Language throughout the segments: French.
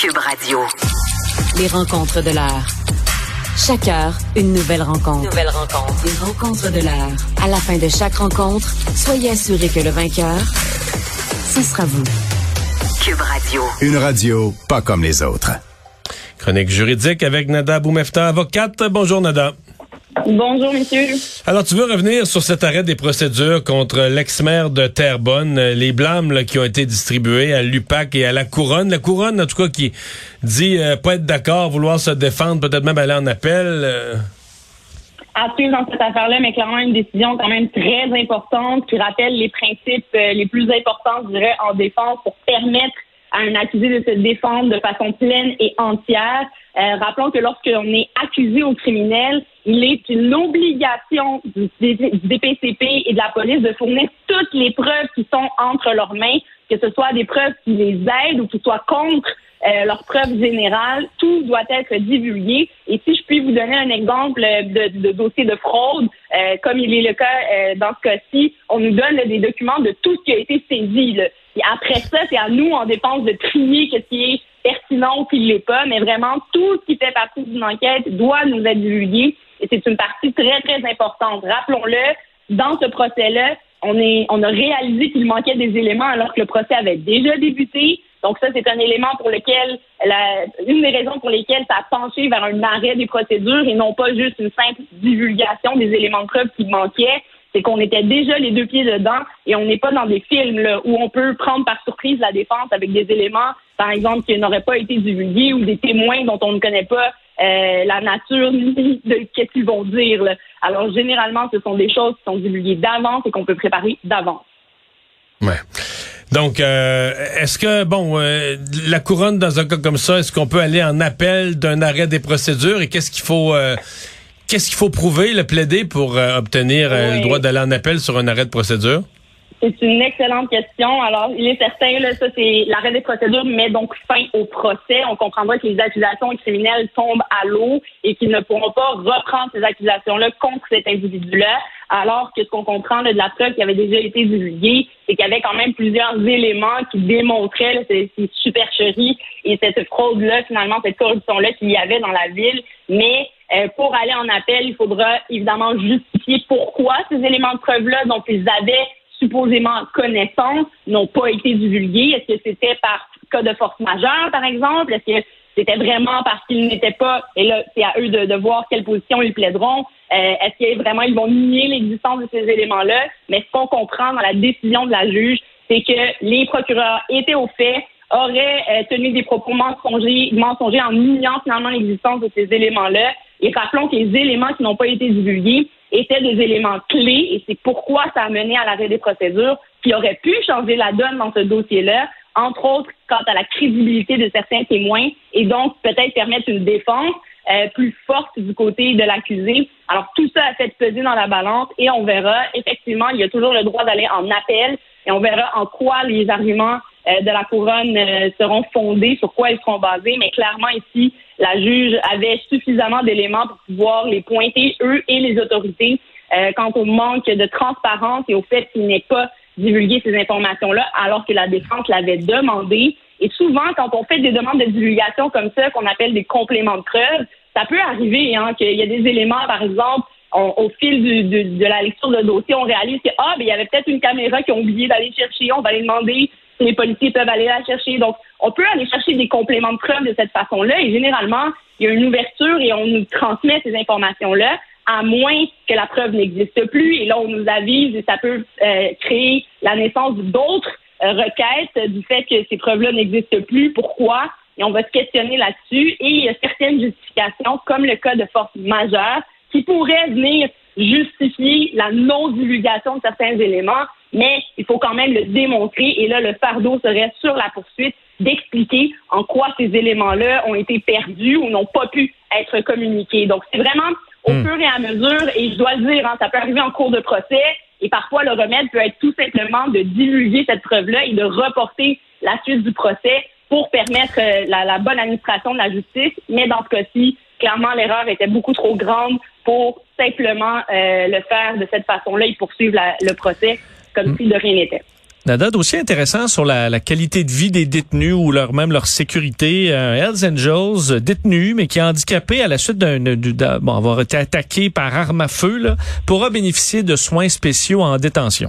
Cube Radio. Les rencontres de l'heure. Chaque heure, une nouvelle rencontre. Nouvelle rencontre. Les rencontres de l'heure. À la fin de chaque rencontre, soyez assurés que le vainqueur, ce sera vous. Cube Radio. Une radio pas comme les autres. Chronique juridique avec Nada Boumefta, avocate. Bonjour Nada. Bonjour, monsieur. Alors, tu veux revenir sur cet arrêt des procédures contre l'ex-maire de Terrebonne, euh, les blâmes là, qui ont été distribués à l'UPAC et à la Couronne. La Couronne, en tout cas, qui dit euh, pas être d'accord, vouloir se défendre, peut-être même aller en appel. euh. À suivre dans cette affaire-là, mais clairement une décision quand même très importante qui rappelle les principes euh, les plus importants, je dirais, en défense pour permettre à un accusé de se défendre de façon pleine et entière. Euh, rappelons que lorsqu'on est accusé au criminel, il est une obligation du, DPCP et de la police de fournir toutes les preuves qui sont entre leurs mains, que ce soit des preuves qui les aident ou qui soient contre euh, leurs preuves générales. Tout doit être divulgué. Et si je puis vous donner un exemple de, dossier de fraude, euh, comme il est le cas euh, dans ce cas-ci, on nous donne des documents de tout ce qui a été saisi. Là. Et après ça, c'est à nous en dépense de trier ce qui est pertinent ou qui ne l'est pas, mais vraiment tout ce qui fait partie d'une enquête doit nous être divulgué. Et c'est une partie très, très importante. Rappelons-le, dans ce procès-là, on, est, on a réalisé qu'il manquait des éléments alors que le procès avait déjà débuté. Donc ça, c'est un élément pour lequel, la, une des raisons pour lesquelles ça a penché vers un arrêt des procédures et non pas juste une simple divulgation des éléments de preuve qui manquaient. C'est qu'on était déjà les deux pieds dedans et on n'est pas dans des films là, où on peut prendre par surprise la défense avec des éléments, par exemple, qui n'auraient pas été divulgués ou des témoins dont on ne connaît pas euh, la nature ni de qu'est-ce qu'ils vont dire. Là. Alors généralement, ce sont des choses qui sont divulguées d'avance et qu'on peut préparer d'avance. Ouais. Donc, euh, est-ce que, bon, euh, la couronne, dans un cas comme ça, est-ce qu'on peut aller en appel d'un arrêt des procédures et qu'est-ce qu'il faut... euh, Qu'est-ce qu'il faut prouver, le plaider pour euh, obtenir euh, Oui. le droit d'aller en appel sur un arrêt de procédure? C'est une excellente question. Alors, il est certain, là, ça, c'est l'arrêt des procédures met donc fin au procès. On comprendra que les accusations criminelles tombent à l'eau et qu'ils ne pourront pas reprendre ces accusations-là contre cet individu-là. Alors que ce qu'on comprend là, de la preuve qui avait déjà été divulguée, c'est qu'il y avait quand même plusieurs éléments qui démontraient là, ces, supercheries et cette fraude-là, finalement, cette corruption-là qu'il y avait dans la ville. Mais euh, pour aller en appel, il faudra évidemment justifier pourquoi ces éléments de preuve-là dont ils avaient supposément connaissance n'ont pas été divulgués. Est-ce que c'était par cas de force majeure, par exemple? Est-ce que c'était vraiment parce qu'ils n'étaient pas, et là, c'est à eux de, voir quelle position ils plaideront. Euh, Est-ce que vraiment ils vont nier l'existence de ces éléments-là? Mais ce qu'on comprend dans la décision de la juge, c'est que les procureurs étaient au fait, auraient euh, tenu des propos mensongers, mensongers en niant finalement l'existence de ces éléments-là. Et rappelons que les éléments qui n'ont pas été divulgués étaient des éléments clés et c'est pourquoi ça a mené à l'arrêt des procédures qui aurait pu changer la donne dans ce dossier-là, entre autres quant à la crédibilité de certains témoins et donc peut-être permettre une défense euh, plus forte du côté de l'accusé. Alors tout ça a fait peser dans la balance et on verra. Effectivement, il y a toujours le droit d'aller en appel et on verra en quoi les arguments de la couronne euh, seront fondés, sur quoi ils seront basés. Mais clairement ici, la juge avait suffisamment d'éléments pour pouvoir les pointer, eux et les autorités, euh, quant au manque de transparence et au fait qu'il n'ait pas divulgué ces informations-là alors que la défense l'avait demandé. Et souvent, quand on fait des demandes de divulgation comme ça, qu'on appelle des compléments de preuve, ça peut arriver hein, qu'il y a des éléments, par exemple, on- au fil du- du- de la lecture de dossier, on réalise que ah, ben, il y avait peut-être une caméra qui ont oublié d'aller chercher, on va aller demander les policiers peuvent aller la chercher. Donc, on peut aller chercher des compléments de preuve de cette façon-là et généralement, il y a une ouverture et on nous transmet ces informations-là, à moins que la preuve n'existe plus. Et là, on nous avise et ça peut euh, créer la naissance d'autres euh, requêtes du fait que ces preuves-là n'existent plus. Pourquoi? Et on va se questionner là-dessus. Et il y a certaines justifications, comme le cas de force majeure, qui pourraient venir justifier la non-divulgation de certains éléments, mais il faut quand même le démontrer. Et là, le fardeau serait sur la poursuite d'expliquer en quoi ces éléments-là ont été perdus ou n'ont pas pu être communiqués. Donc, c'est vraiment au Hmm. fur et à mesure, et je dois le dire, hein, ça peut arriver en cours de procès, et parfois le remède peut être tout simplement de divulguer cette preuve-là et de reporter la suite du procès pour permettre euh, la, la bonne administration de la justice. Mais dans ce cas-ci, clairement, l'erreur était beaucoup trop grande pour simplement euh, le faire de cette façon-là et poursuivre la- le procès comme si de rien n'était. Nada, dossier intéressant sur la, qualité de vie des détenus ou leur même leur sécurité. Un Hells Angels euh, détenu, mais qui est handicapé à la suite d'un bon, avoir été attaqué par arme à feu, là, pourra bénéficier de soins spéciaux en détention.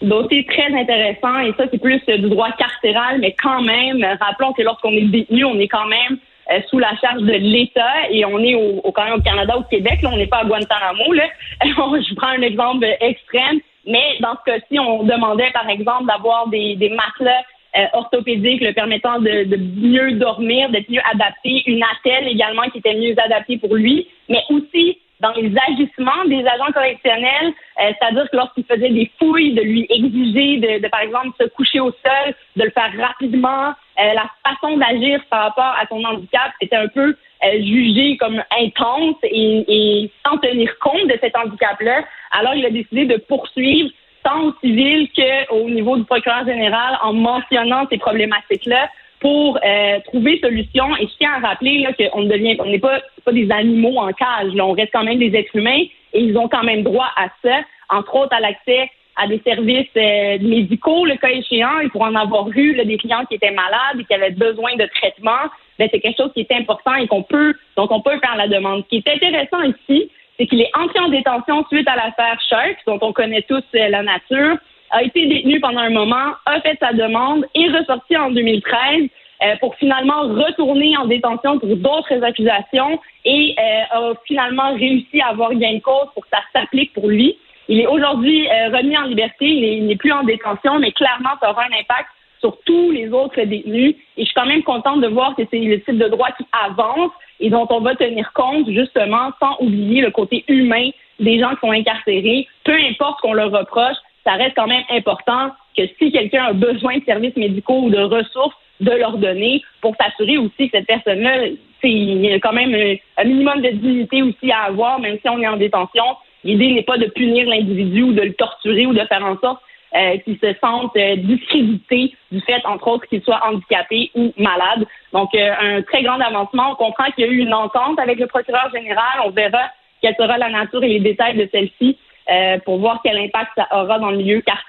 Dossier très intéressant et ça c'est plus du droit carcéral, mais quand même, rappelons que lorsqu'on est détenu, on est quand même euh, sous la charge de l'État et on est au, quand même au Canada, au Québec, là, on n'est pas à Guantanamo. Là. Je prends un exemple extrême mais dans ce cas-ci, on demandait, par exemple, d'avoir des, des matelas euh, orthopédiques le permettant de, de mieux dormir, d'être mieux adapté, une attelle également qui était mieux adaptée pour lui, mais aussi dans les agissements des agents correctionnels, euh, c'est-à-dire que lorsqu'il faisait des fouilles, de lui exiger de, de, par exemple, se coucher au sol, de le faire rapidement, euh, la façon d'agir par rapport à son handicap était un peu euh, jugé comme intense et, et sans tenir compte de cet handicap-là. Alors, il a décidé de poursuivre tant au civil qu'au niveau du procureur général en mentionnant ces problématiques-là pour euh, trouver solution. Et je tiens à rappeler qu'on ne devient, on n'est pas, pas des animaux en cage. Là. On reste quand même des êtres humains et ils ont quand même droit à ça, entre autres à l'accès à des services euh, médicaux, le cas échéant, et pour en avoir vu des clients qui étaient malades et qui avaient besoin de traitement, ben, c'est quelque chose qui est important et qu'on peut, donc on peut faire la demande. Ce qui est intéressant ici, c'est qu'il est entré en détention suite à l'affaire Shark, dont on connaît tous euh, la nature, a été détenu pendant un moment, a fait sa demande et ressorti en 2013 euh, pour finalement retourner en détention pour d'autres accusations et a finalement réussi à avoir gain de cause pour que ça s'applique pour lui. Il est aujourd'hui euh, remis en liberté, il n'est plus en détention, mais clairement, ça aura un impact sur tous les autres détenus. Et je suis quand même contente de voir que c'est le type de droit qui avance et dont on va tenir compte justement sans oublier le côté humain des gens qui sont incarcérés. Peu importe qu'on leur reproche, ça reste quand même important que si quelqu'un a besoin de services médicaux ou de ressources, de leur donner pour s'assurer aussi que cette personne-là, il y a quand même un minimum de dignité aussi à avoir, même si on est en détention. L'idée n'est pas de punir l'individu ou de le torturer ou de faire en sorte euh, qu'il se sente euh, discrédité du fait, entre autres, qu'il soit handicapé ou malade. Donc, euh, un très grand avancement. On comprend qu'il y a eu une entente avec le procureur général. On verra quelle sera la nature et les détails de celle-ci pour voir quel impact ça aura dans le milieu carcéral.